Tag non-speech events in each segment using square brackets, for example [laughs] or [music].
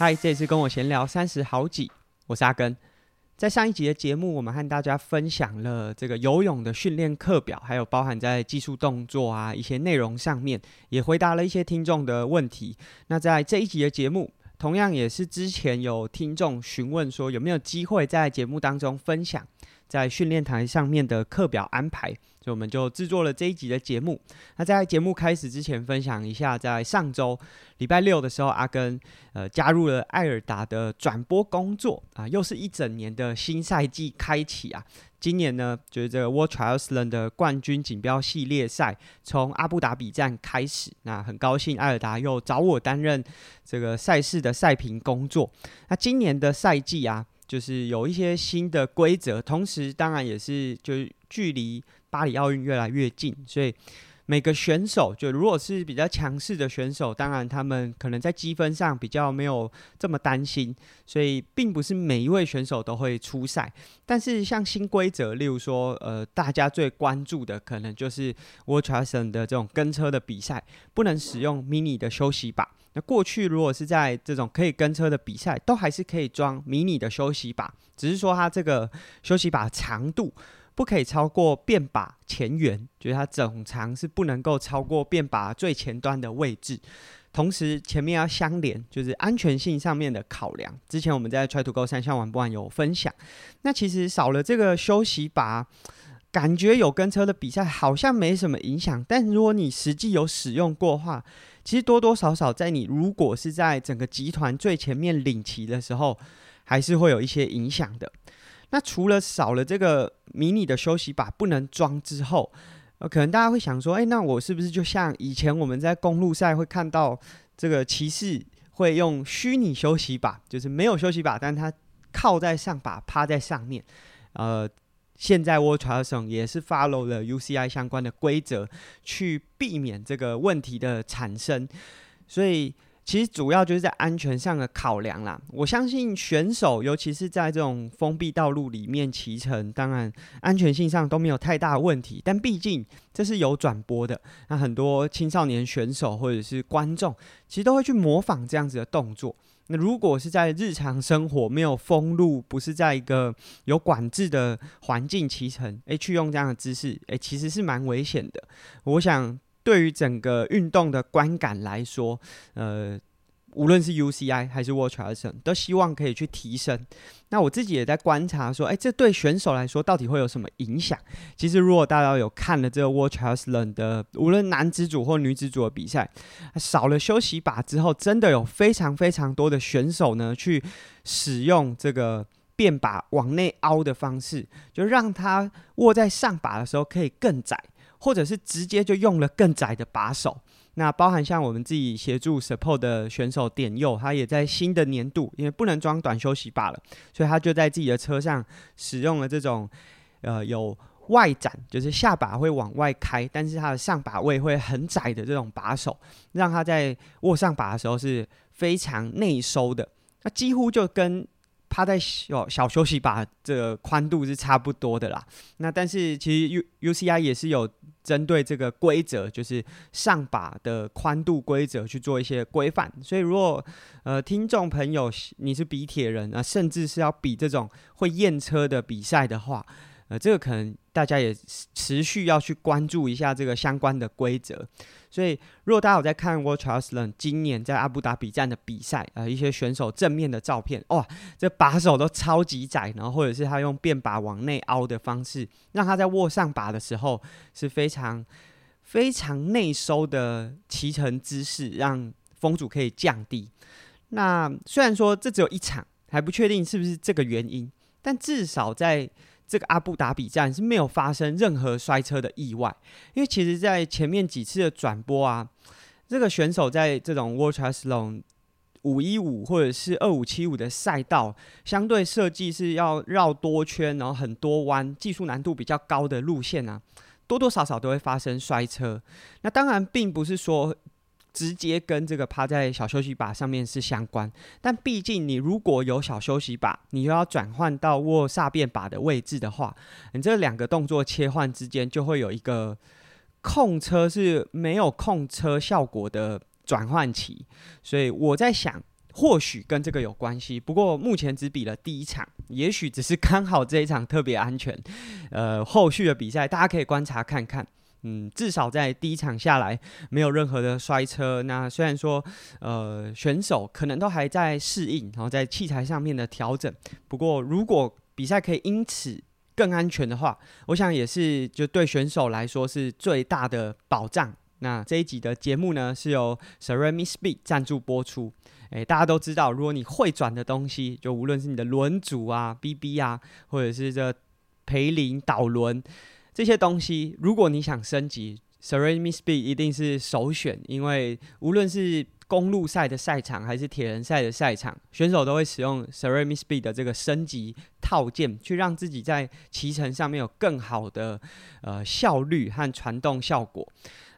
嗨，这次跟我闲聊三十好几，我是阿根。在上一集的节目，我们和大家分享了这个游泳的训练课表，还有包含在技术动作啊一些内容上面，也回答了一些听众的问题。那在这一集的节目，同样也是之前有听众询问说有没有机会在节目当中分享在训练台上面的课表安排。所以我们就制作了这一集的节目。那在节目开始之前，分享一下，在上周礼拜六的时候，阿根呃加入了艾尔达的转播工作啊，又是一整年的新赛季开启啊。今年呢，就是这个 World Triathlon 的冠军锦标系列赛从阿布达比站开始。那很高兴艾尔达又找我担任这个赛事的赛评工作。那今年的赛季啊，就是有一些新的规则，同时当然也是就是距离。巴黎奥运越来越近，所以每个选手就如果是比较强势的选手，当然他们可能在积分上比较没有这么担心，所以并不是每一位选手都会出赛。但是像新规则，例如说，呃，大家最关注的可能就是 w a t c h a s o n 的这种跟车的比赛，不能使用 mini 的休息把。那过去如果是在这种可以跟车的比赛，都还是可以装 mini 的休息把，只是说它这个休息把长度。不可以超过变把前缘，就是它总长是不能够超过变把最前端的位置。同时前面要相连，就是安全性上面的考量。之前我们在 Try to Go 三项玩不玩有分享。那其实少了这个休息把，感觉有跟车的比赛好像没什么影响。但如果你实际有使用过的话，其实多多少少在你如果是在整个集团最前面领骑的时候，还是会有一些影响的。那除了少了这个迷你的休息把不能装之后，呃，可能大家会想说，诶，那我是不是就像以前我们在公路赛会看到这个骑士会用虚拟休息把，就是没有休息把，但他靠在上把，趴在上面。呃，现在 Waterstone 也是 follow 了 UCI 相关的规则，去避免这个问题的产生，所以。其实主要就是在安全上的考量啦。我相信选手，尤其是在这种封闭道路里面骑乘，当然安全性上都没有太大问题。但毕竟这是有转播的，那很多青少年选手或者是观众，其实都会去模仿这样子的动作。那如果是在日常生活没有封路，不是在一个有管制的环境骑乘，诶，去用这样的姿势，诶，其实是蛮危险的。我想。对于整个运动的观感来说，呃，无论是 UCI 还是 World Triathlon 都希望可以去提升。那我自己也在观察说，哎，这对选手来说到底会有什么影响？其实，如果大家有看了这个 World Triathlon 的，无论男子组或女子组的比赛，少了休息把之后，真的有非常非常多的选手呢，去使用这个变把往内凹的方式，就让他握在上把的时候可以更窄。或者是直接就用了更窄的把手，那包含像我们自己协助 support 的选手点佑，他也在新的年度，因为不能装短休息把了，所以他就在自己的车上使用了这种呃有外展，就是下巴会往外开，但是他的上把位会很窄的这种把手，让他在握上把的时候是非常内收的，那几乎就跟。趴在小小休息把这个宽度是差不多的啦。那但是其实 U UCI 也是有针对这个规则，就是上把的宽度规则去做一些规范。所以如果呃听众朋友你是比铁人啊，甚至是要比这种会验车的比赛的话，呃，这个可能大家也持续要去关注一下这个相关的规则。所以，如果大家有在看 World Triathlon 今年在阿布达比站的比赛，呃，一些选手正面的照片，哇，这把手都超级窄，然后或者是他用便把往内凹的方式，让他在握上把的时候是非常非常内收的骑乘姿势，让风阻可以降低。那虽然说这只有一场，还不确定是不是这个原因，但至少在。这个阿布达比站是没有发生任何摔车的意外，因为其实，在前面几次的转播啊，这个选手在这种 World Triathlon 五一五或者是二五七五的赛道，相对设计是要绕多圈，然后很多弯，技术难度比较高的路线啊，多多少少都会发生摔车。那当然，并不是说。直接跟这个趴在小休息把上面是相关，但毕竟你如果有小休息把，你又要转换到握煞变把的位置的话，你这两个动作切换之间就会有一个控车是没有控车效果的转换期，所以我在想，或许跟这个有关系。不过目前只比了第一场，也许只是刚好这一场特别安全。呃，后续的比赛大家可以观察看看。嗯，至少在第一场下来没有任何的摔车。那虽然说，呃，选手可能都还在适应，然后在器材上面的调整。不过，如果比赛可以因此更安全的话，我想也是就对选手来说是最大的保障。那这一集的节目呢，是由 Ceramic Speed 赞助播出。诶，大家都知道，如果你会转的东西，就无论是你的轮组啊、BB 啊，或者是这培林导轮。这些东西，如果你想升级，Ceramic Speed 一定是首选，因为无论是公路赛的赛场还是铁人赛的赛场，选手都会使用 Ceramic Speed 的这个升级套件，去让自己在骑乘上面有更好的呃效率和传动效果。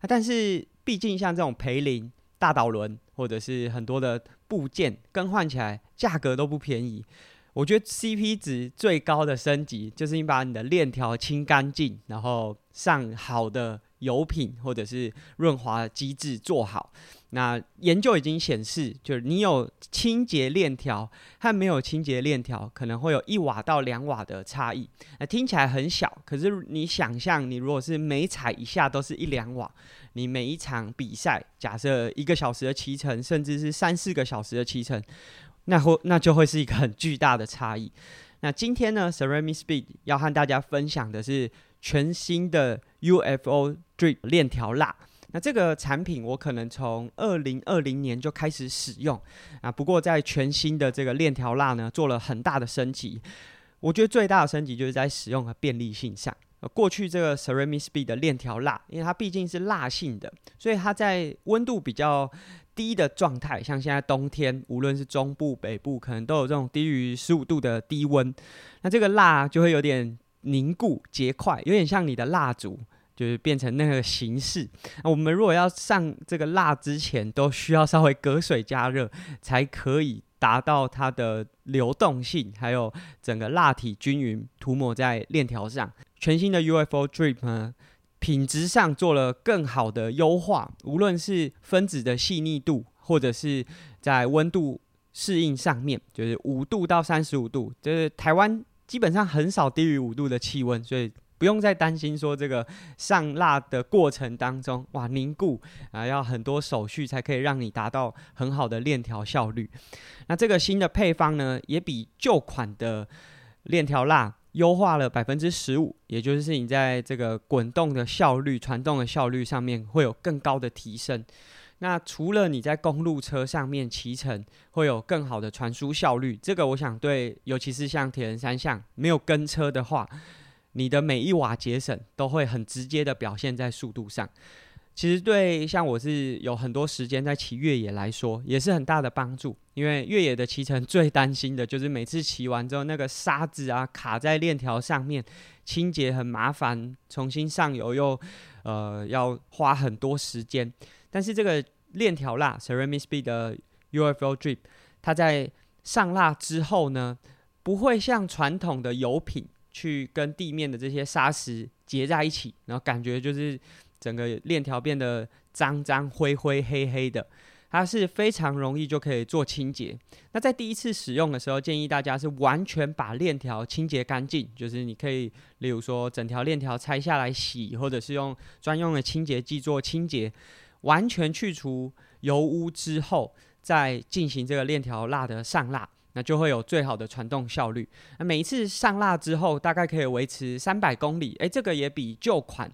但是毕竟像这种培林大导轮或者是很多的部件更换起来，价格都不便宜。我觉得 CP 值最高的升级，就是你把你的链条清干净，然后上好的油品或者是润滑机制做好。那研究已经显示，就是你有清洁链条和没有清洁链条，可能会有一瓦到两瓦的差异。那听起来很小，可是你想象，你如果是每踩一下都是一两瓦，你每一场比赛，假设一个小时的骑乘，甚至是三四个小时的骑乘。那会那就会是一个很巨大的差异。[laughs] 那今天呢，Ceramic Speed 要和大家分享的是全新的 UFO Drip 链条蜡。那这个产品我可能从二零二零年就开始使用啊，不过在全新的这个链条蜡呢，做了很大的升级。我觉得最大的升级就是在使用和便利性上。过去这个 Ceramic Speed 的链条蜡，因为它毕竟是蜡性的，所以它在温度比较低的状态，像现在冬天，无论是中部、北部，可能都有这种低于十五度的低温，那这个蜡就会有点凝固结块，有点像你的蜡烛，就是变成那个形式。那我们如果要上这个蜡之前，都需要稍微隔水加热，才可以达到它的流动性，还有整个蜡体均匀涂抹在链条上。全新的 UFO Drip 呢，品质上做了更好的优化，无论是分子的细腻度，或者是在温度适应上面，就是五度到三十五度，就是台湾基本上很少低于五度的气温，所以不用再担心说这个上蜡的过程当中，哇，凝固啊，要很多手续才可以让你达到很好的链条效率。那这个新的配方呢，也比旧款的链条蜡。优化了百分之十五，也就是你在这个滚动的效率、传动的效率上面会有更高的提升。那除了你在公路车上面骑乘会有更好的传输效率，这个我想对，尤其是像铁人三项没有跟车的话，你的每一瓦节省都会很直接的表现在速度上。其实对像我是有很多时间在骑越野来说，也是很大的帮助。因为越野的骑乘 [laughs] 最担心的就是每次骑完之后，那个沙子啊卡在链条上面，清洁很麻烦，重新上油又呃要花很多时间。但是这个链条蜡 Ceramic Speed 的 UFO Drip，它在上蜡之后呢，不会像传统的油品去跟地面的这些砂石结在一起，然后感觉就是。整个链条变得脏脏灰灰黑黑的，它是非常容易就可以做清洁。那在第一次使用的时候，建议大家是完全把链条清洁干净，就是你可以，例如说整条链条拆下来洗，或者是用专用的清洁剂做清洁，完全去除油污之后，再进行这个链条蜡的上蜡，那就会有最好的传动效率。那每一次上蜡之后，大概可以维持三百公里，诶，这个也比旧款。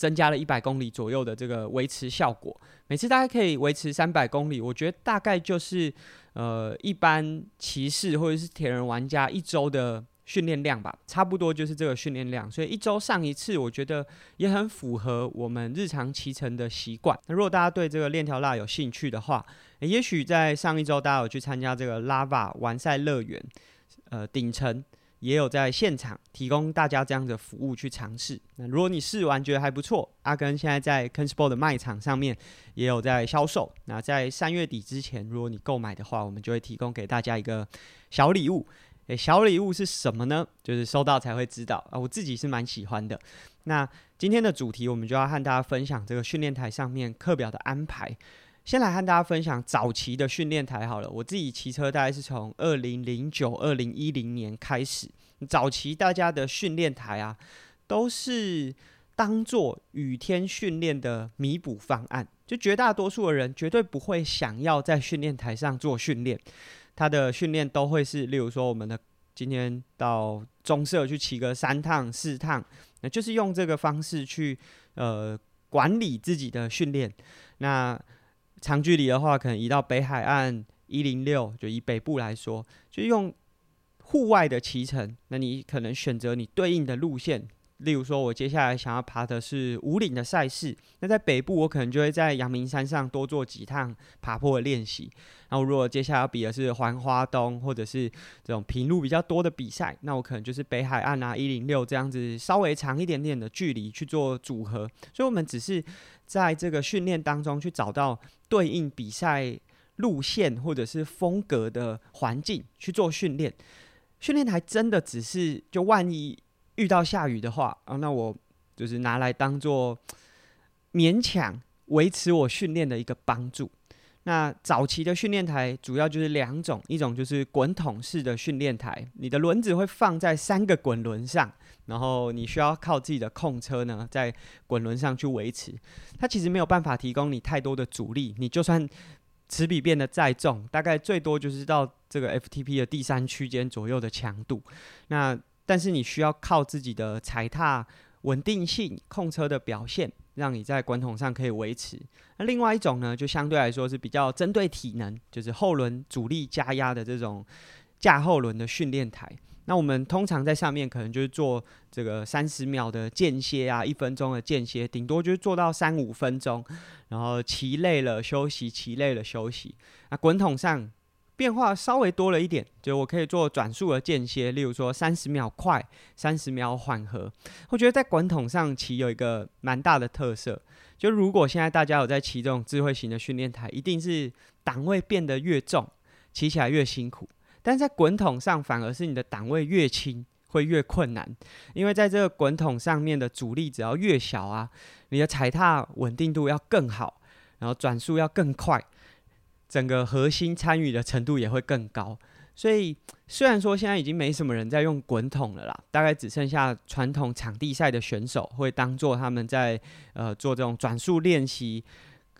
增加了一百公里左右的这个维持效果，每次大概可以维持三百公里，我觉得大概就是呃一般骑士或者是铁人玩家一周的训练量吧，差不多就是这个训练量，所以一周上一次，我觉得也很符合我们日常骑乘的习惯。那如果大家对这个链条蜡有兴趣的话，也许在上一周大家有去参加这个 Lava 完赛乐园，呃，顶层。也有在现场提供大家这样的服务去尝试。那如果你试完觉得还不错，阿根现在在 KenSport 的卖场上面也有在销售。那在三月底之前，如果你购买的话，我们就会提供给大家一个小礼物。诶，小礼物是什么呢？就是收到才会知道啊。我自己是蛮喜欢的。那今天的主题，我们就要和大家分享这个训练台上面课表的安排。先来和大家分享早期的训练台好了。我自己骑车大概是从二零零九、二零一零年开始，早期大家的训练台啊，都是当做雨天训练的弥补方案。就绝大多数的人绝对不会想要在训练台上做训练，他的训练都会是，例如说我们的今天到中社去骑个三趟四趟，那就是用这个方式去呃管理自己的训练。那长距离的话，可能移到北海岸一零六，就以北部来说，就用户外的骑乘，那你可能选择你对应的路线。例如说，我接下来想要爬的是五岭的赛事，那在北部我可能就会在阳明山上多做几趟爬坡的练习。然后，如果接下来要比的是环花东或者是这种平路比较多的比赛，那我可能就是北海岸啊、一零六这样子稍微长一点点的距离去做组合。所以，我们只是在这个训练当中去找到对应比赛路线或者是风格的环境去做训练。训练台真的只是就万一。遇到下雨的话啊，那我就是拿来当做勉强维持我训练的一个帮助。那早期的训练台主要就是两种，一种就是滚筒式的训练台，你的轮子会放在三个滚轮上，然后你需要靠自己的控车呢，在滚轮上去维持。它其实没有办法提供你太多的阻力，你就算齿比变得再重，大概最多就是到这个 FTP 的第三区间左右的强度。那但是你需要靠自己的踩踏稳定性、控车的表现，让你在滚筒上可以维持。那另外一种呢，就相对来说是比较针对体能，就是后轮阻力加压的这种架后轮的训练台。那我们通常在上面可能就是做这个三十秒的间歇啊，一分钟的间歇，顶多就是做到三五分钟，然后骑累了休息，骑累了休息。那滚筒上。变化稍微多了一点，就我可以做转速的间歇，例如说三十秒快，三十秒缓和。我觉得在滚筒上骑有一个蛮大的特色，就如果现在大家有在骑这种智慧型的训练台，一定是档位变得越重，骑起来越辛苦。但在滚筒上反而是你的档位越轻，会越困难，因为在这个滚筒上面的阻力只要越小啊，你的踩踏稳定度要更好，然后转速要更快。整个核心参与的程度也会更高，所以虽然说现在已经没什么人在用滚筒了啦，大概只剩下传统场地赛的选手会当做他们在呃做这种转速练习、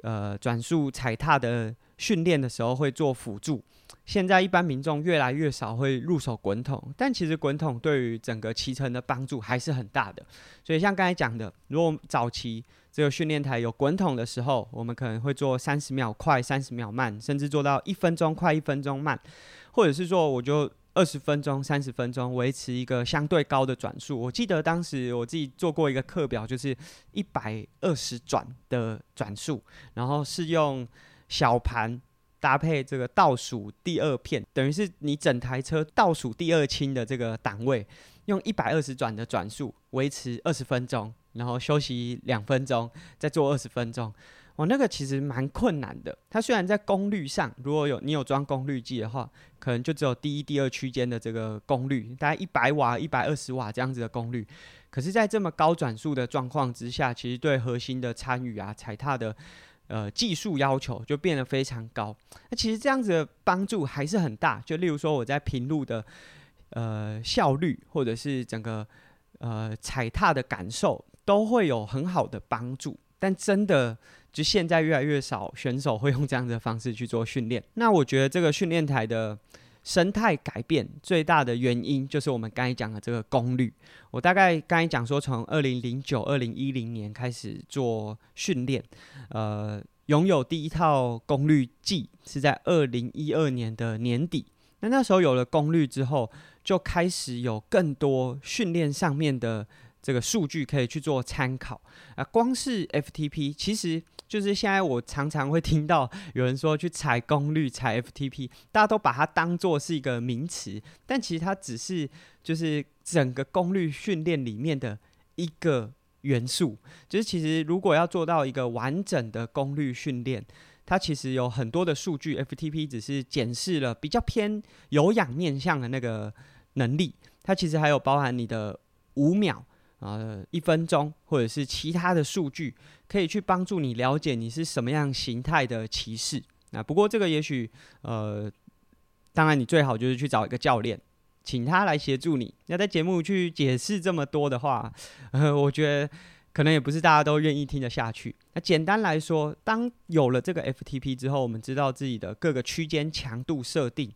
呃转速踩踏的训练的时候会做辅助。现在一般民众越来越少会入手滚筒，但其实滚筒对于整个骑乘的帮助还是很大的。所以像刚才讲的，如果早期这个训练台有滚筒的时候，我们可能会做三十秒快、三十秒慢，甚至做到一分钟快、一分钟慢，或者是说我就二十分钟、三十分钟维持一个相对高的转速。我记得当时我自己做过一个课表，就是一百二十转的转速，然后是用小盘。搭配这个倒数第二片，等于是你整台车倒数第二轻的这个档位，用一百二十转的转速维持二十分钟，然后休息两分钟，再做二十分钟。我那个其实蛮困难的。它虽然在功率上，如果有你有装功率计的话，可能就只有第一、第二区间的这个功率，大概一百瓦、一百二十瓦这样子的功率。可是，在这么高转速的状况之下，其实对核心的参与啊、踩踏的。呃，技术要求就变得非常高。那其实这样子的帮助还是很大。就例如说，我在平路的呃效率，或者是整个呃踩踏的感受，都会有很好的帮助。但真的，就现在越来越少选手会用这样的方式去做训练。那我觉得这个训练台的。生态改变最大的原因就是我们刚才讲的这个功率。我大概刚才讲说，从二零零九、二零一零年开始做训练，呃，拥有第一套功率计是在二零一二年的年底。那那时候有了功率之后，就开始有更多训练上面的这个数据可以去做参考啊。光是 FTP 其实。就是现在，我常常会听到有人说去踩功率、踩 FTP，大家都把它当做是一个名词，但其实它只是就是整个功率训练里面的一个元素。就是其实如果要做到一个完整的功率训练，它其实有很多的数据，FTP 只是检视了比较偏有氧面向的那个能力，它其实还有包含你的五秒。呃一分钟，或者是其他的数据，可以去帮助你了解你是什么样形态的骑士。那不过这个也许呃，当然你最好就是去找一个教练，请他来协助你。要在节目去解释这么多的话，呃，我觉得。可能也不是大家都愿意听得下去。那简单来说，当有了这个 FTP 之后，我们知道自己的各个区间强度设定，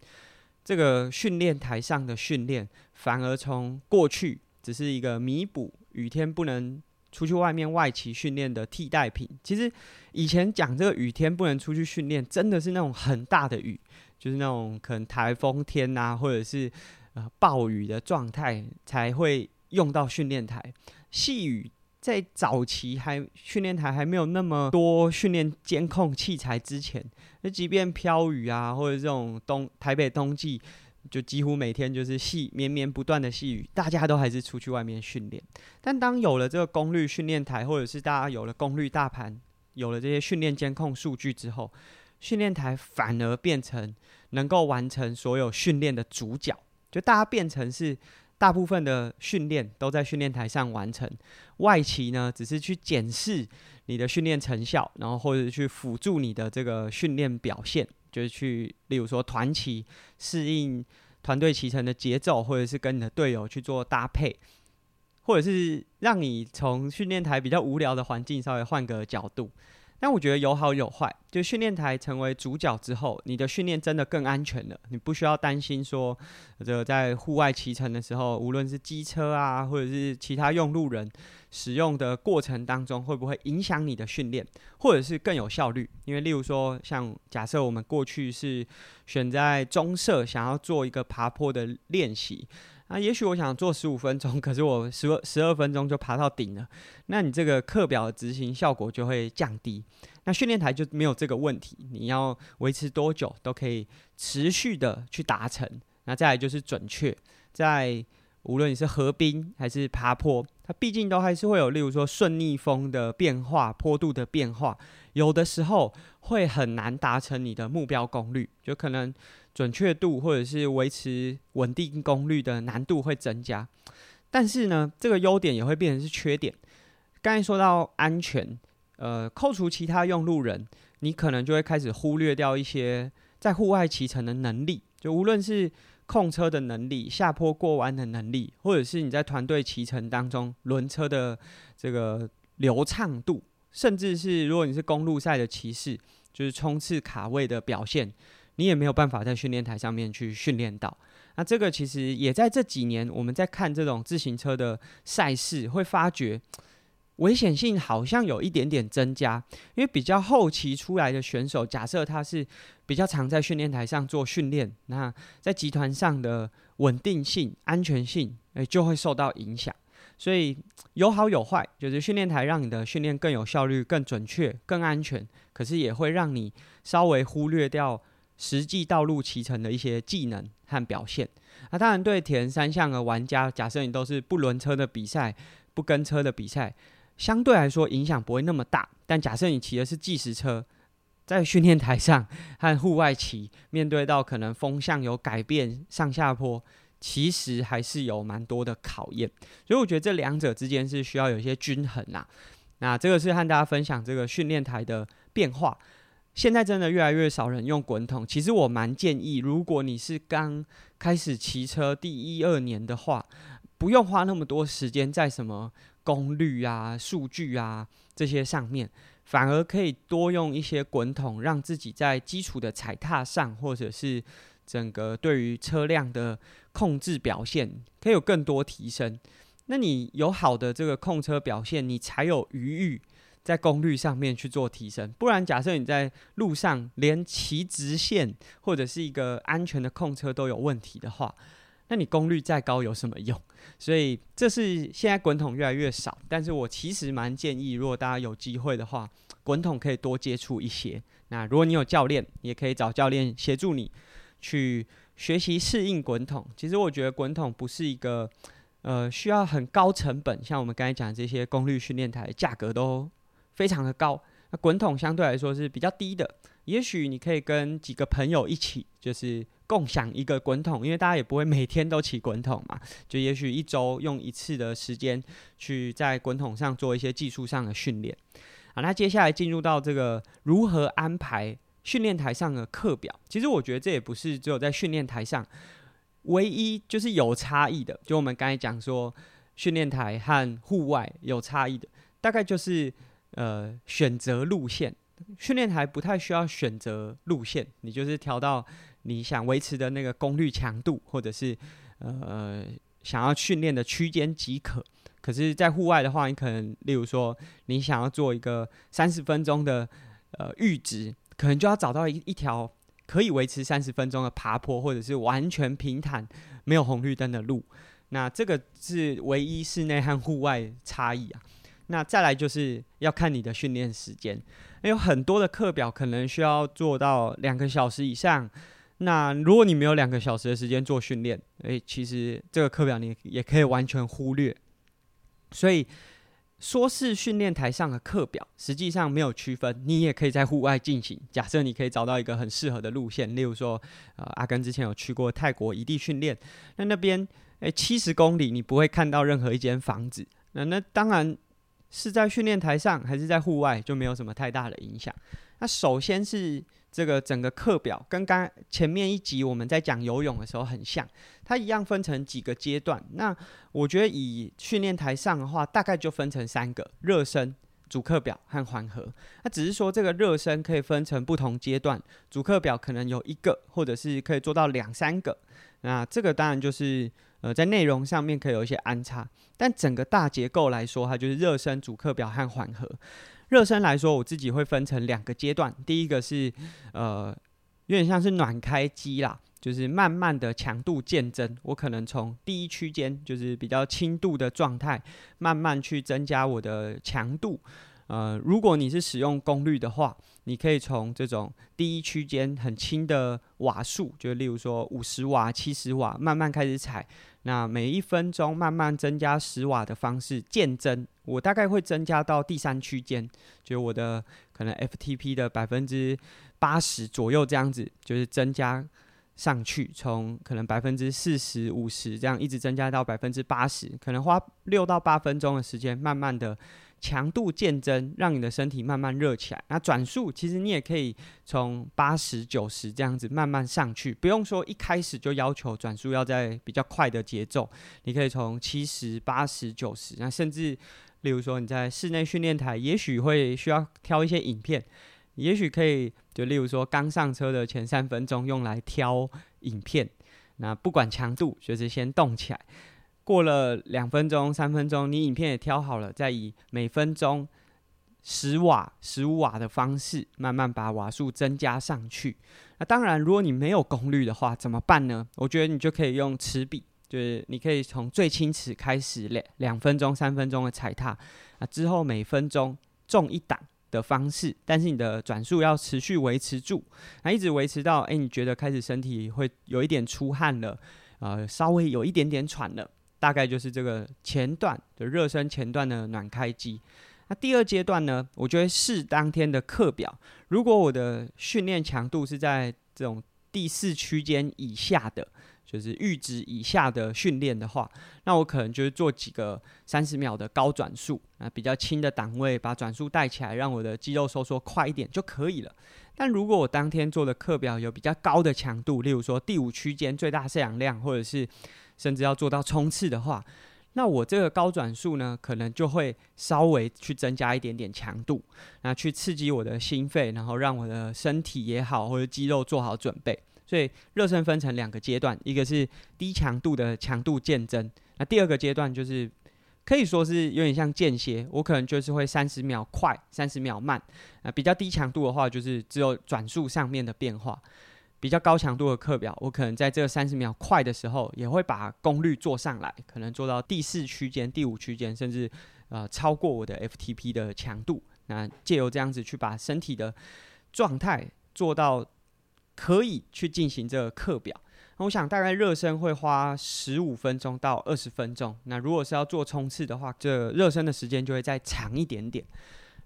这个训练台上的训练，反而从过去只是一个弥补雨天不能出去外面外骑训练的替代品。其实以前讲这个雨天不能出去训练，真的是那种很大的雨，就是那种可能台风天啊，或者是呃暴雨的状态才会用到训练台，细雨。在早期还训练台还没有那么多训练监控器材之前，那即便飘雨啊，或者这种冬台北冬季，就几乎每天就是细绵绵不断的细雨，大家都还是出去外面训练。但当有了这个功率训练台，或者是大家有了功率大盘，有了这些训练监控数据之后，训练台反而变成能够完成所有训练的主角，就大家变成是。大部分的训练都在训练台上完成，外骑呢只是去检视你的训练成效，然后或者去辅助你的这个训练表现，就是去，例如说团骑适应团队骑乘的节奏，或者是跟你的队友去做搭配，或者是让你从训练台比较无聊的环境稍微换个角度。但我觉得有好有坏，就训练台成为主角之后，你的训练真的更安全了。你不需要担心说，这在户外骑乘的时候，无论是机车啊，或者是其他用路人使用的过程当中，会不会影响你的训练，或者是更有效率？因为例如说，像假设我们过去是选在中社，想要做一个爬坡的练习。啊也许我想做十五分钟，[laughs] 可是我十十二分钟就爬到顶了。那你这个课表的执行效果就会降低。那训练台就没有这个问题，你要维持多久都可以持续的去达成。那再来就是准确，在无论你是河滨还是爬坡，它毕竟都还是会有，例如说顺逆风的变化、坡度的变化，有的时候会很难达成你的目标功率，就可能。准确度或者是维持稳定功率的难度会增加，但是呢，这个优点也会变成是缺点。刚才说到安全，呃，扣除其他用路人，你可能就会开始忽略掉一些在户外骑乘的能力，就无论是控车的能力、下坡过弯的能力，或者是你在团队骑乘当中轮车的这个流畅度，甚至是如果你是公路赛的骑士，就是冲刺卡位的表现。你也没有办法在训练台上面去训练到。那这个其实也在这几年，我们在看这种自行车的赛事，会发觉危险性好像有一点点增加。因为比较后期出来的选手，假设他是比较常在训练台上做训练，那在集团上的稳定性、安全性，诶，就会受到影响。所以有好有坏，就是训练台让你的训练更有效率、更准确、更安全，可是也会让你稍微忽略掉。实际道路骑乘的一些技能和表现，那当然对铁人三项的玩家，假设你都是不轮车的比赛、不跟车的比赛，相对来说影响不会那么大。但假设你骑的是计时车，在训练台上和户外骑，面对到可能风向有改变、上下坡，其实还是有蛮多的考验。所以我觉得这两者之间是需要有一些均衡啦。那这个是和大家分享这个训练台的变化。现在真的越来越少人用滚筒。其实我蛮建议，如果你是刚开始骑车第一二年的话，不用花那么多时间在什么功率啊、数据啊这些上面，反而可以多用一些滚筒，让自己在基础的踩踏上，或者是整个对于车辆的控制表现，可以有更多提升。那你有好的这个控车表现，你才有余裕。在功率上面去做提升，不然假设你在路上连骑直线或者是一个安全的控车都有问题的话，那你功率再高有什么用？所以这是现在滚筒越来越少，但是我其实蛮建议，如果大家有机会的话，滚筒可以多接触一些。那如果你有教练，也可以找教练协助你去学习适应滚筒。其实我觉得滚筒不是一个呃需要很高成本，像我们刚才讲这些功率训练台，价格都。非常的高，那滚筒相对来说是比较低的。也许你可以跟几个朋友一起，就是共享一个滚筒，因为大家也不会每天都骑滚筒嘛，就也许一周用一次的时间去在滚筒上做一些技术上的训练。好，那接下来进入到这个如何安排训练台上的课表。其实我觉得这也不是只有在训练台上唯一就是有差异的。就我们刚才讲说，训练台和户外有差异的，大概就是呃选择路线。训练台不太需要选择路线，你就是调到你想维持的那个功率强度，或者是呃想要训练的区间即可。可是，在户外的话，你可能，例如说，你想要做一个三十分钟的呃阈值，可能就要找到一一条可以维持三十分钟的爬坡，或者是完全平坦、没有红绿灯的路。那这个是唯一室内和户外差异啊。那再来就是要看你的训练时间，有很多的课表可能需要做到两个小时以上。那如果你没有两个小时的时间做训练，诶，其实这个课表你也可以完全忽略。所以说是训练台上的课表，实际上没有区分。你也可以在户外进行。假设你可以找到一个很适合的路线，例如说，呃，阿根之前有去过泰国移地训练，那那边诶七十公里，你不会看到任何一间房子。那那当然是在训练台上还是在户外，就没有什么太大的影响。那首先是。这个整个课表跟刚前面一集我们在讲游泳的时候很像，它一样分成几个阶段。那我觉得以训练台上的话，大概就分成三个：热身、主课表和缓和。那只是说这个热身可以分成不同阶段，主课表可能有一个，或者是可以做到两三个。那这个当然就是呃在内容上面可以有一些安插，但整个大结构来说，它就是热身、主课表和缓和。热身来说，我自己会分成两个阶段。第一个是，呃，有点像是暖开机啦，就是慢慢的强度渐增。我可能从第一区间，就是比较轻度的状态，慢慢去增加我的强度。呃，如果你是使用功率的话，你可以从这种第一区间很轻的瓦数，就例如说五十瓦、七十瓦，慢慢开始踩。那每一分钟慢慢增加十瓦的方式渐增，我大概会增加到第三区间，就我的可能 FTP 的百分之八十左右这样子，就是增加上去，从可能百分之四十五十这样一直增加到百分之八十，可能花六到八分钟的时间，慢慢的。强度渐增，让你的身体慢慢热起来。那转速其实你也可以从八十九十这样子慢慢上去，不用说一开始就要求转速要在比较快的节奏。你可以从七十八十九十，那甚至例如说你在室内训练台，也许会需要挑一些影片，也许可以就例如说刚上车的前三分钟用来挑影片。那不管强度，就是先动起来。过了两分钟、三分钟，你影片也挑好了，再以每分钟十瓦、十五瓦的方式，慢慢把瓦数增加上去。那当然，如果你没有功率的话，怎么办呢？我觉得你就可以用齿比，就是你可以从最轻齿开始，两两分钟、三分钟的踩踏啊，之后每分钟重一档的方式，但是你的转速要持续维持住，那一直维持到诶，你觉得开始身体会有一点出汗了，呃，稍微有一点点喘了。大概就是这个前段的热身，前段的暖开机。那第二阶段呢，我觉得是当天的课表。如果我的训练强度是在这种第四区间以下的，就是阈值以下的训练的话，那我可能就是做几个三十秒的高转速，啊，比较轻的档位，把转速带起来，让我的肌肉收缩快一点就可以了。但如果我当天做的课表有比较高的强度，例如说第五区间最大摄氧量，或者是甚至要做到冲刺的话，那我这个高转速呢，可能就会稍微去增加一点点强度，那去刺激我的心肺，然后让我的身体也好，或者肌肉做好准备。所以热身分成两个阶段，一个是低强度的强度渐增，那第二个阶段就是可以说是有点像间歇，我可能就是会三十秒快，三十秒慢。啊比较低强度的话，就是只有转速上面的变化。比较高强度的课表，我可能在这三十秒快的时候，也会把功率做上来，可能做到第四区间、第五区间，甚至呃超过我的 FTP 的强度。那借由这样子去把身体的状态做到可以去进行这个课表。那我想大概热身会花十五分钟到二十分钟。那如果是要做冲刺的话，这热身的时间就会再长一点点。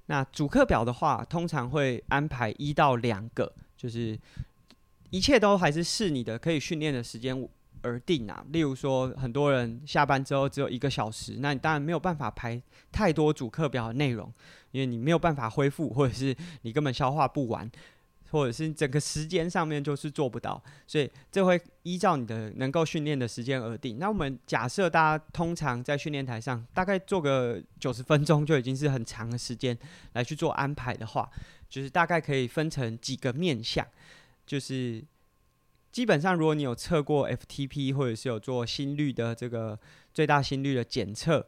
那主课表的话，通常会安排一到两个，就是。一切都还是视你的可以训练的时间而定啊。例如说，很多人下班之后只有一个小时，那你当然没有办法排太多主课表的内容，因为你没有办法恢复，或者是你根本消化不完。或者是整个时间上面就是做不到，所以这会依照你的能够训练的时间而定。那我们假设大家通常在训练台上大概做个九十分钟就已经是很长的时间来去做安排的话，就是大概可以分成几个面向，就是基本上如果你有测过 FTP 或者是有做心率的这个最大心率的检测，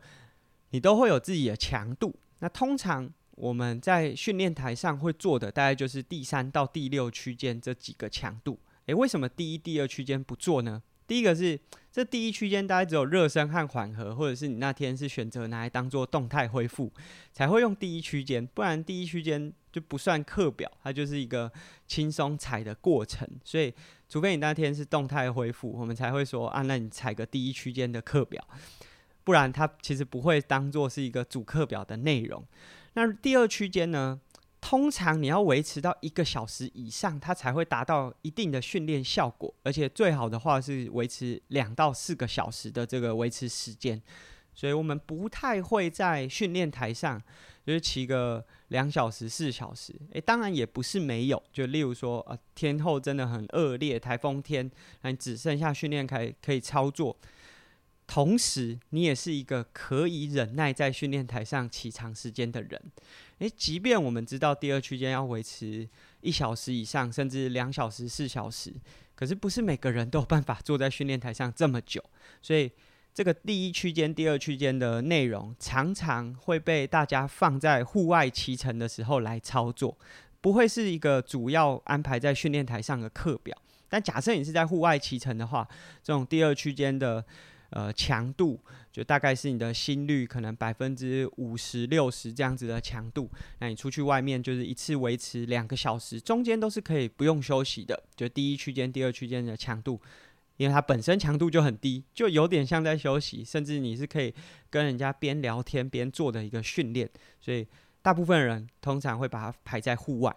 你都会有自己的强度。那通常我们在训练台上会做的大概就是第三到第六区间这几个强度。诶，为什么第一、第二区间不做呢？第一个是这第一区间大概只有热身和缓和，或者是你那天是选择拿来当做动态恢复，才会用第一区间，不然第一区间就不算课表，它就是一个轻松踩的过程。所以，除非你那天是动态恢复，我们才会说啊，那你踩个第一区间的课表，不然它其实不会当做是一个主课表的内容。那第二区间呢？通常你要维持到一个小时以上，它才会达到一定的训练效果，而且最好的话是维持两到四个小时的这个维持时间。所以我们不太会在训练台上就是骑个两小时、四小时。诶，当然也不是没有，就例如说，啊，天候真的很恶劣，台风天，那你只剩下训练台可以操作。同时，你也是一个可以忍耐在训练台上骑长时间的人。诶，即便我们知道第二区间要维持一小时以上，甚至两小时、四小时，可是不是每个人都有办法坐在训练台上这么久。所以，这个第一区间、第二区间的内容常常会被大家放在户外骑乘的时候来操作，不会是一个主要安排在训练台上的课表。但假设你是在户外骑乘的话，这种第二区间的。呃，强度就大概是你的心率可能百分之五十六十这样子的强度。那你出去外面就是一次维持两个小时，中间都是可以不用休息的。就第一区间、第二区间的强度，因为它本身强度就很低，就有点像在休息，甚至你是可以跟人家边聊天边做的一个训练。所以大部分人通常会把它排在户外。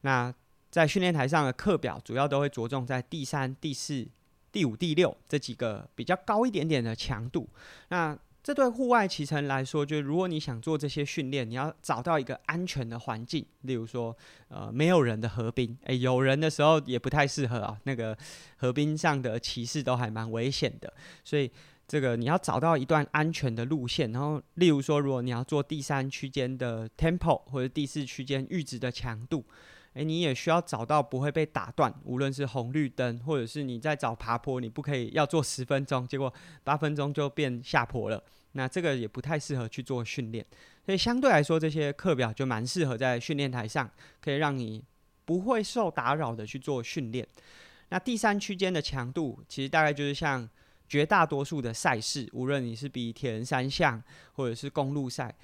那在训练台上的课表，主要都会着重在第三、第四。第五、第六这几个比较高一点点的强度，那这对户外骑乘来说，就如果你想做这些训练，你要找到一个安全的环境，例如说，呃，没有人的河滨，诶，有人的时候也不太适合啊。那个河滨上的骑士都还蛮危险的，所以这个你要找到一段安全的路线。然后，例如说，如果你要做第三区间的 tempo 或者第四区间阈值的强度。诶，你也需要找到不会被打断，无论是红绿灯，或者是你在找爬坡，你不可以要做十分钟，结果八分钟就变下坡了。那这个也不太适合去做训练，所以相对来说，这些课表就蛮适合在训练台上，可以让你不会受打扰的去做训练。那第三区间的强度，其实大概就是像绝大多数的赛事，无论你是比铁人三项，或者是公路赛。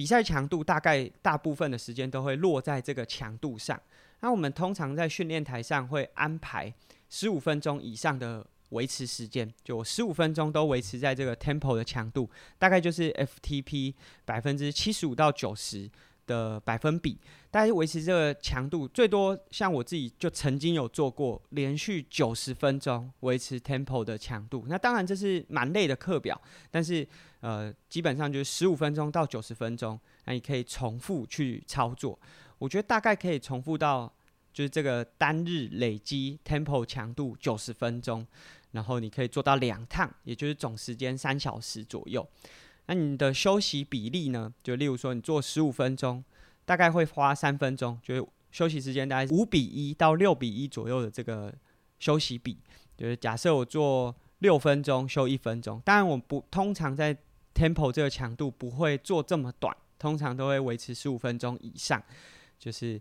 比赛强度大概大部分的时间都会落在这个强度上。那我们通常在训练台上会安排十五分钟以上的维持时间，就十五分钟都维持在这个 tempo 的强度，大概就是 FTP 百分之七十五到九十的百分比。大概维持这个强度，最多像我自己就曾经有做过连续九十分钟维持 tempo 的强度。那当然这是蛮累的课表，但是。呃，基本上就是十五分钟到九十分钟，那你可以重复去操作。我觉得大概可以重复到就是这个单日累积 tempo 强度九十分钟，然后你可以做到两趟，也就是总时间三小时左右。那你的休息比例呢？就例如说你做十五分钟，大概会花三分钟，就是休息时间大概五比一到六比一左右的这个休息比。就是假设我做六分钟休一分钟，当然我不通常在 Tempo 这个强度不会做这么短，通常都会维持十五分钟以上。就是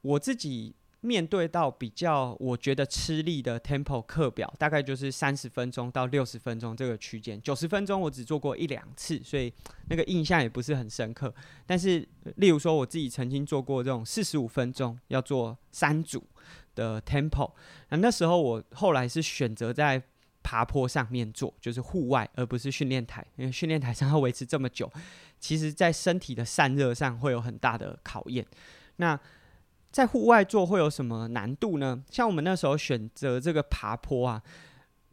我自己面对到比较我觉得吃力的 Tempo 课表，大概就是三十分钟到六十分钟这个区间。九十分钟我只做过一两次，所以那个印象也不是很深刻。但是，例如说我自己曾经做过这种四十五分钟要做三组的 Tempo，那那时候我后来是选择在爬坡上面做，就是户外，而不是训练台，因为训练台上要维持这么久，其实在身体的散热上会有很大的考验。那在户外做会有什么难度呢？像我们那时候选择这个爬坡啊，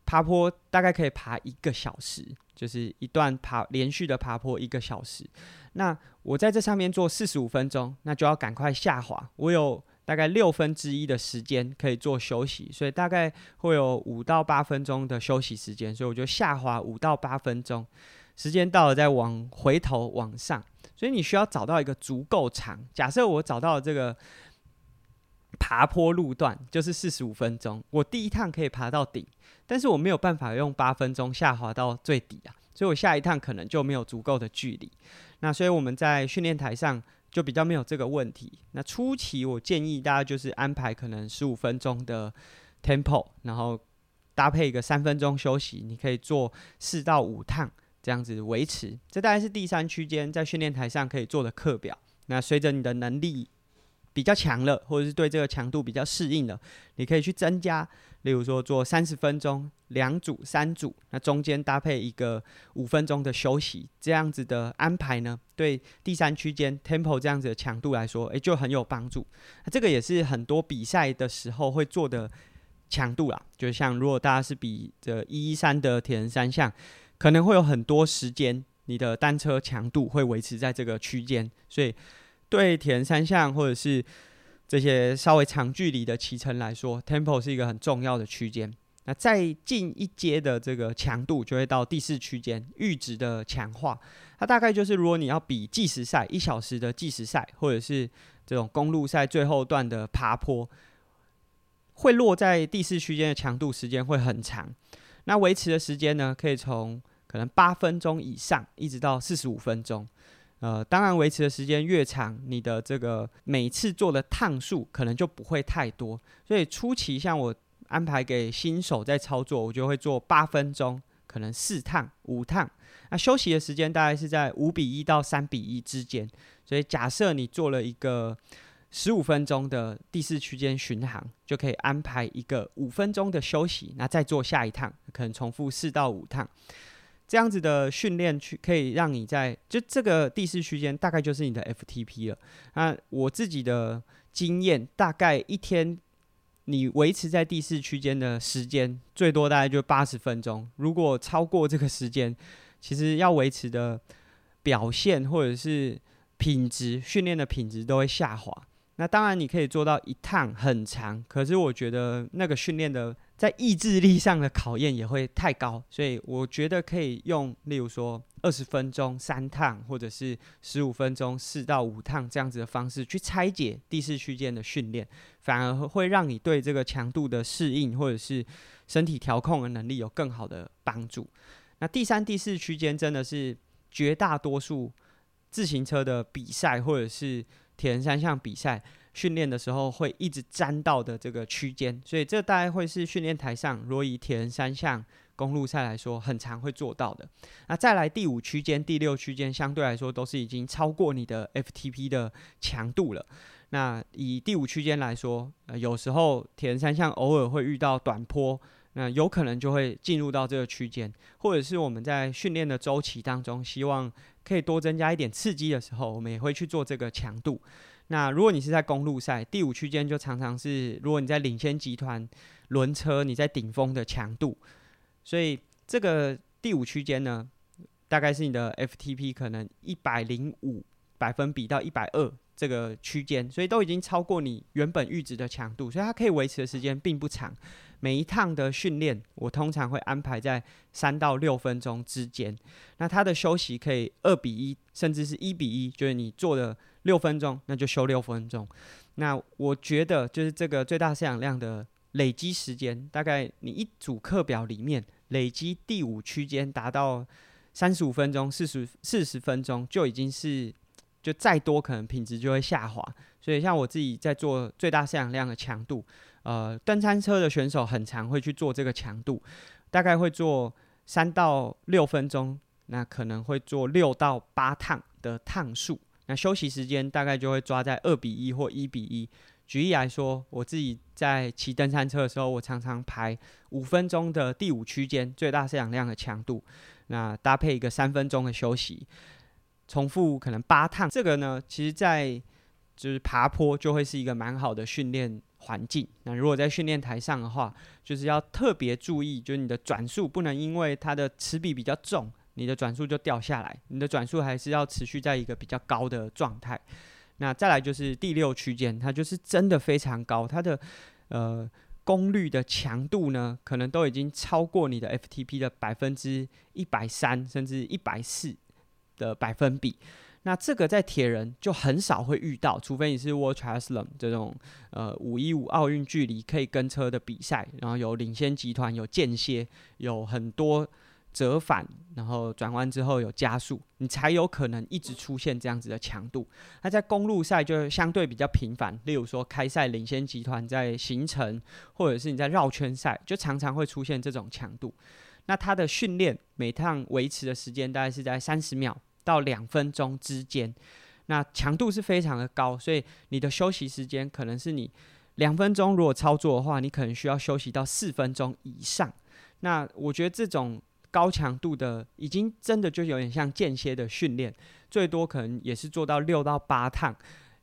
爬坡大概可以爬一个小时，就是一段爬连续的爬坡一个小时。那我在这上面做四十五分钟，那就要赶快下滑。我有大概六分之一的时间可以做休息，所以大概会有五到八分钟的休息时间，所以我就下滑五到八分钟。时间到了再往回头往上，所以你需要找到一个足够长。假设我找到了这个。爬坡路段就是四十五分钟，我第一趟可以爬到顶，但是我没有办法用八分钟下滑到最底啊，所以我下一趟可能就没有足够的距离。那所以我们在训练台上就比较没有这个问题。那初期我建议大家就是安排可能十五分钟的 tempo，然后搭配一个三分钟休息，你可以做四到五趟这样子维持。这大概是第三区间在训练台上可以做的课表。那随着你的能力。比较强了，或者是对这个强度比较适应了，你可以去增加，例如说做三十分钟，两组、三组，那中间搭配一个五分钟的休息，这样子的安排呢，对第三区间 tempo 这样子的强度来说，诶，就很有帮助。那这个也是很多比赛的时候会做的强度啦，就像如果大家是比这一一三的铁人三项，可能会有很多时间，你的单车强度会维持在这个区间，所以。对铁人三项或者是这些稍微长距离的骑乘来说，tempo 是一个很重要的区间。那再进一阶的这个强度，就会到第四区间阈值的强化。它大概就是，如果你要比计时赛一小时的计时赛，或者是这种公路赛最后段的爬坡，会落在第四区间的强度时间会很长。那维持的时间呢，可以从可能八分钟以上，一直到四十五分钟。呃，当然，维持的时间越长，你的这个每次做的趟数可能就不会太多。所以初期像我安排给新手在操作，我就会做八分钟，可能四趟、五趟。那休息的时间大概是在五比一到三比一之间。所以假设你做了一个十五分钟的第四区间巡航，就可以安排一个五分钟的休息，那再做下一趟，可能重复四到五趟。这样子的训练区可以让你在就这个第四区间大概就是你的 FTP 了。那我自己的经验，大概一天你维持在第四区间的时间最多大概就八十分钟。如果超过这个时间，其实要维持的表现或者是品质训练的品质都会下滑。那当然你可以做到一趟很长，可是我觉得那个训练的。在意志力上的考验也会太高，所以我觉得可以用，例如说二十分钟三趟，或者是十五分钟四到五趟这样子的方式去拆解第四区间的训练，反而会让你对这个强度的适应或者是身体调控的能力有更好的帮助。那第三、第四区间真的是绝大多数自行车的比赛或者是铁人三项比赛。训练的时候会一直粘到的这个区间，所以这大概会是训练台上，如以铁人三项公路赛来说，很常会做到的。那再来第五区间、第六区间，相对来说都是已经超过你的 FTP 的强度了。那以第五区间来说，呃，有时候铁人三项偶尔会遇到短坡，那有可能就会进入到这个区间，或者是我们在训练的周期当中，希望可以多增加一点刺激的时候，我们也会去做这个强度。那如果你是在公路赛，第五区间就常常是，如果你在领先集团轮车，你在顶峰的强度，所以这个第五区间呢，大概是你的 FTP 可能一百零五百分比到一百二这个区间，所以都已经超过你原本阈值的强度，所以它可以维持的时间并不长。每一趟的训练，我通常会安排在三到六分钟之间。那它的休息可以二比一，甚至是一比一，就是你做的。六分钟，那就休六分钟。那我觉得就是这个最大摄氧量的累积时间，大概你一组课表里面累积第五区间达到三十五分钟、四十四十分钟，就已经是就再多可能品质就会下滑。所以像我自己在做最大摄氧量的强度，呃，登山车的选手很常会去做这个强度，大概会做三到六分钟，那可能会做六到八趟的趟数。那休息时间大概就会抓在二比一或一比一。举例来说，我自己在骑登山车的时候，我常常排五分钟的第五区间最大摄氧量的强度，那搭配一个三分钟的休息，重复可能八趟。这个呢，其实在就是爬坡就会是一个蛮好的训练环境。那如果在训练台上的话，就是要特别注意，就是你的转速不能因为它的齿比比较重，你的转速就掉下来。你的转速还是要持续在一个比较高的状态。那再来就是第六区间，它就是真的非常高，它的呃功率的强度呢，可能都已经超过你的 FTP 的百分之一百三，甚至一百四的百分比。那这个在铁人就很少会遇到，除非你是 World Triathlon 这种呃五一五奥运距离可以跟车的比赛，然后有领先集团，有间歇，有很多折返，然后转弯之后有加速，你才有可能一直出现这样子的强度。那在公路赛就相对比较频繁，例如说开赛领先集团在行程，或者是你在绕圈赛，就常常会出现这种强度。那它的训练每趟维持的时间大概是在三十秒。到两分钟之间，那强度是非常的高，所以你的休息时间可能是你两分钟，如果操作的话，你可能需要休息到四分钟以上。那我觉得这种高强度的，已经真的就有点像间歇的训练，最多可能也是做到六到八趟，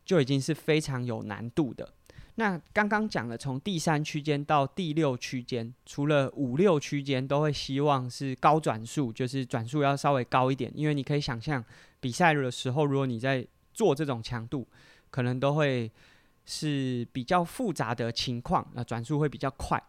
就已经是非常有难度的。那刚刚讲了，从第三区间到第六区间，除了五六区间都会希望是高转速，就是转速要稍微高一点，因为你可以想象比赛的时候，如果你在做这种强度，可能都会是比较复杂的情况，那转速会比较快。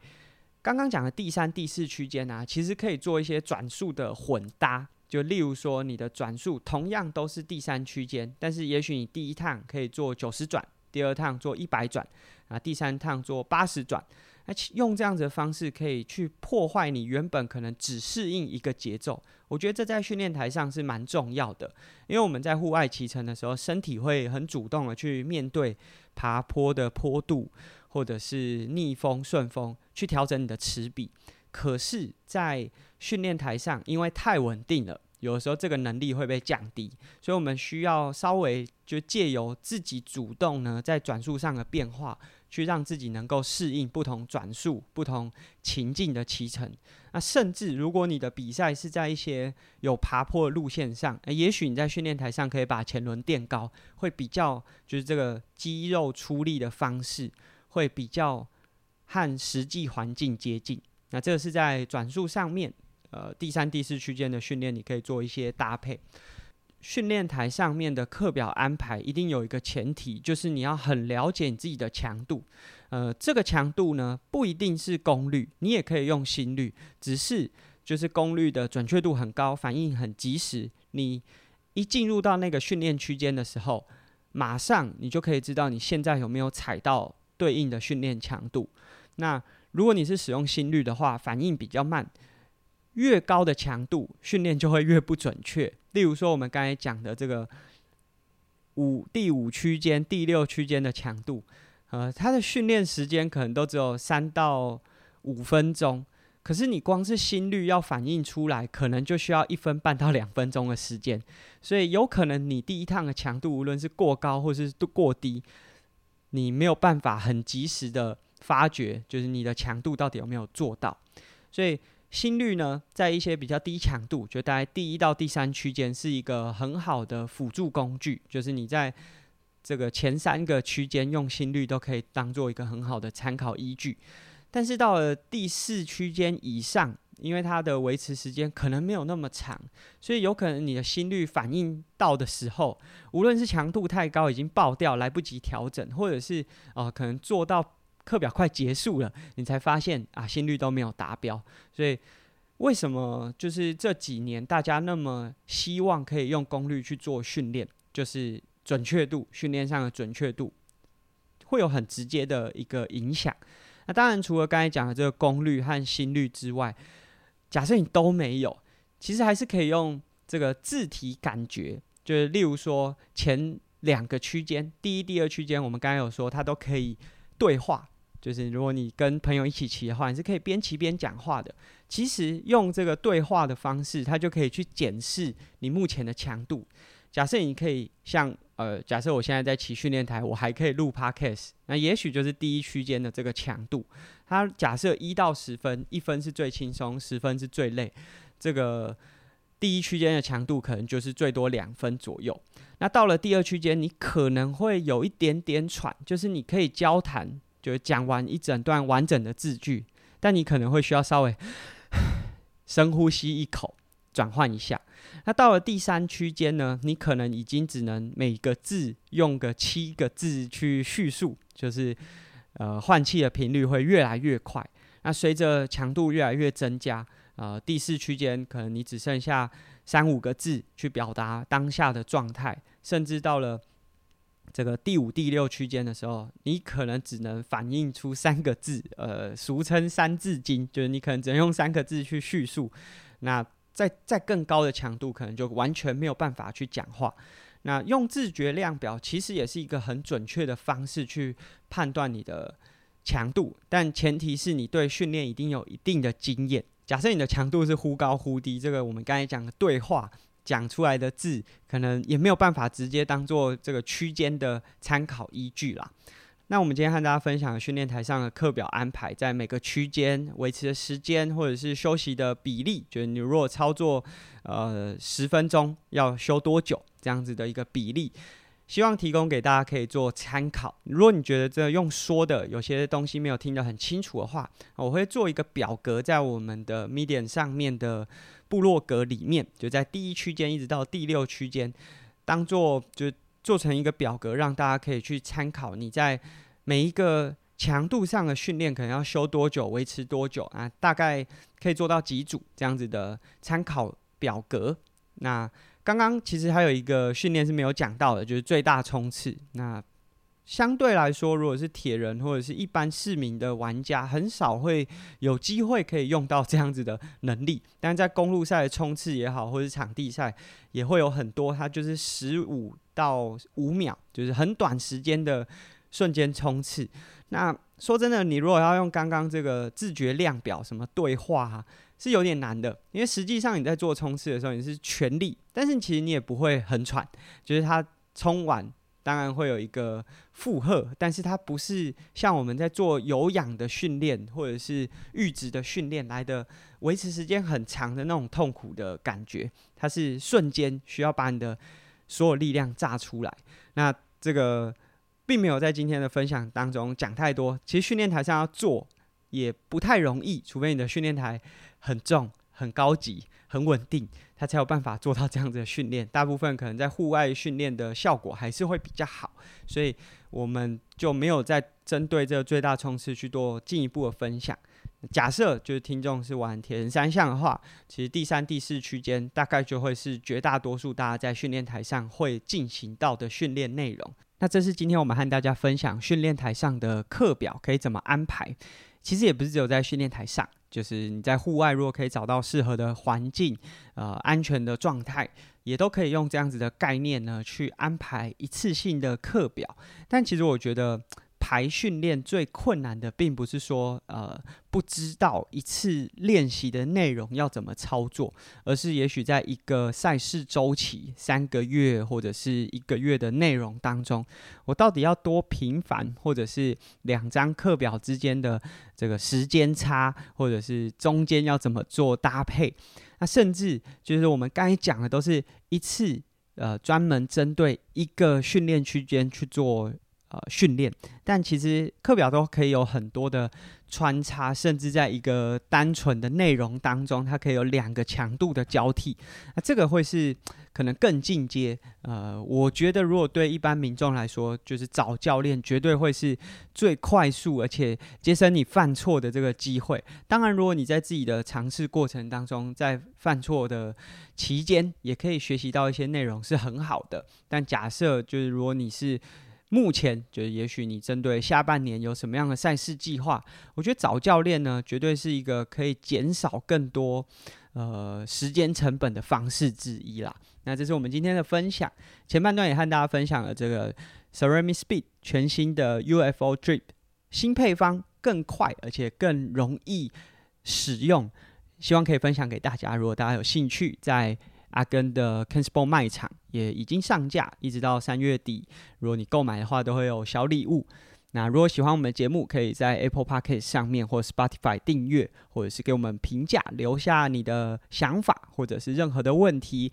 刚刚讲的第三、第四区间呢，其实可以做一些转速的混搭，就例如说你的转速同样都是第三区间，但是也许你第一趟可以做九十转。第二趟做一百转，啊，第三趟做八十转，那用这样子的方式可以去破坏你原本可能只适应一个节奏。我觉得这在训练台上是蛮重要的，因为我们在户外骑乘的时候，身体会很主动的去面对爬坡的坡度，或者是逆风顺风，去调整你的齿比。可是，在训练台上，因为太稳定了。有的时候这个能力会被降低，所以我们需要稍微就借由自己主动呢，在转速上的变化，去让自己能够适应不同转速、不同情境的骑乘。那甚至如果你的比赛是在一些有爬坡路线上，欸，也许你在训练台上可以把前轮垫高，会比较就是这个肌肉出力的方式会比较和实际环境接近。那这个是在转速上面。呃，第三、第四区间的训练，你可以做一些搭配。训练台上面的课表安排一定有一个前提，就是你要很了解你自己的强度。呃，这个强度呢，不一定是功率，你也可以用心率，只是就是功率的准确度很高，反应很及时。你一进入到那个训练区间的时候，马上你就可以知道你现在有没有踩到对应的训练强度。那如果你是使用心率的话，反应比较慢。越高的强度训练就会越不准确。例如说，我们刚才讲的这个五第五区间、第六区间的强度，呃，它的训练时间可能都只有三到五分钟，可是你光是心率要反应出来，可能就需要一分半到两分钟的时间。所以有可能你第一趟的强度无论是过高或是过低，你没有办法很及时的发觉，就是你的强度到底有没有做到。所以。心率呢，在一些比较低强度，就大概第一到第三区间是一个很好的辅助工具，就是你在这个前三个区间用心率都可以当做一个很好的参考依据。但是到了第四区间以上，因为它的维持时间可能没有那么长，所以有可能你的心率反应到的时候，无论是强度太高已经爆掉来不及调整，或者是啊、可能做到。课表快结束了，你才发现啊，心率都没有达标。所以为什么就是这几年大家那么希望可以用功率去做训练？就是准确度，训练上的准确度会有很直接的一个影响。那当然，除了刚才讲的这个功率和心率之外，假设你都没有，其实还是可以用这个字体感觉，就是例如说前两个区间，第一、第二区间，我们刚刚有说它都可以对话。就是如果你跟朋友一起骑的话，你是可以边骑边讲话的。其实用这个对话的方式，它就可以去检视你目前的强度。假设你可以像呃，假设我现在在骑训练台，我还可以录 Podcast，那也许就是第一区间的这个强度。它假设一到十分，一分是最轻松，十分是最累。这个第一区间的强度可能就是最多两分左右。那到了第二区间，你可能会有一点点喘，就是你可以交谈，就是讲完一整段完整的字句，但你可能会需要稍微 [sighs] 深呼吸一口，转换一下。那到了第三区间呢，你可能已经只能每个字用个七个字去叙述，就是呃换气的频率会越来越快。那随着强度越来越增加。呃，第四区间可能你只剩下三五个字去表达当下的状态，甚至到了这个第五、第六区间的时候，你可能只能反映出三个字，呃，俗称“三字经”，就是你可能只能用三个字去叙述。那在在更高的强度，可能就完全没有办法去讲话。那用自觉量表其实也是一个很准确的方式去判断你的强度，但前提是你对训练一定有一定的经验。假设你的强度是忽高忽低，这个我们刚才讲的对话讲出来的字，可能也没有办法直接当做这个区间的参考依据啦。那我们今天和大家分享训练台上的课表安排，在每个区间维持的时间或者是休息的比例，就是你如果操作呃十分钟要休多久这样子的一个比例。希望提供给大家可以做参考。如果你觉得这用说的有些东西没有听得很清楚的话，我会做一个表格在我们的 Medium 上面的部落格里面，就在第一区间一直到第六区间，当做就做成一个表格，让大家可以去参考。你在每一个强度上的训练可能要修多久，维持多久啊？大概可以做到几组这样子的参考表格。那刚刚其实还有一个训练是没有讲到的，就是最大冲刺。那相对来说，如果是铁人或者是一般市民的玩家，很少会有机会可以用到这样子的能力。但在公路赛的冲刺也好，或者是场地赛，也会有很多，它就是十五到五秒，就是很短时间的瞬间冲刺。那说真的，你如果要用刚刚这个自觉量表，什么对话啊，是有点难的，因为实际上你在做冲刺的时候，你是全力，但是其实你也不会很喘，就是它冲完当然会有一个负荷，但是它不是像我们在做有氧的训练或者是阈值的训练来的维持时间很长的那种痛苦的感觉，它是瞬间需要把你的所有力量炸出来。那这个并没有在今天的分享当中讲太多，其实训练台上要做也不太容易，除非你的训练台。很重、很高级、很稳定，他才有办法做到这样子的训练。大部分可能在户外训练的效果还是会比较好，所以我们就没有再针对这个最大冲刺去做进一步的分享。假设就是听众是玩铁人三项的话，其实第三、第四区间大概就会是绝大多数大家在训练台上会进行到的训练内容。那这是今天我们和大家分享训练台上的课表可以怎么安排。其实也不是只有在训练台上。就是你在户外，如果可以找到适合的环境，呃，安全的状态，也都可以用这样子的概念呢，去安排一次性的课表。但其实我觉得。排训练最困难的，并不是说呃不知道一次练习的内容要怎么操作，而是也许在一个赛事周期三个月或者是一个月的内容当中，我到底要多频繁，或者是两张课表之间的这个时间差，或者是中间要怎么做搭配？那甚至就是我们刚才讲的，都是一次呃专门针对一个训练区间去做。呃，训练，但其实课表都可以有很多的穿插，甚至在一个单纯的内容当中，它可以有两个强度的交替。那这个会是可能更进阶。呃，我觉得如果对一般民众来说，就是找教练绝对会是最快速，而且节省你犯错的这个机会。当然，如果你在自己的尝试过程当中，在犯错的期间，也可以学习到一些内容，是很好的。但假设就是如果你是目前就是，也许你针对下半年有什么样的赛事计划？我觉得找教练呢，绝对是一个可以减少更多呃时间成本的方式之一啦。那这是我们今天的分享，前半段也和大家分享了这个 Ceramic Speed 全新的 UFO Drip 新配方，更快而且更容易使用，希望可以分享给大家。如果大家有兴趣，在阿根的 KenSport 卖场也已经上架，一直到三月底。如果你购买的话，都会有小礼物。那如果喜欢我们的节目，可以在 Apple Podcast 上面或 Spotify 订阅，或者是给我们评价，留下你的想法或者是任何的问题。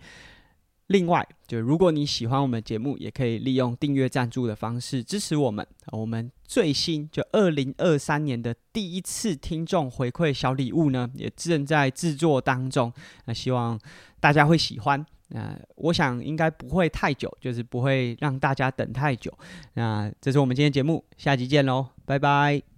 另外，就如果你喜欢我们节目，也可以利用订阅赞助的方式支持我们。我们最新就二零二三年的第一次听众回馈小礼物呢，也正在制作当中。那希望大家会喜欢。那我想应该不会太久，就是不会让大家等太久。那这是我们今天节目，下集见喽，拜拜。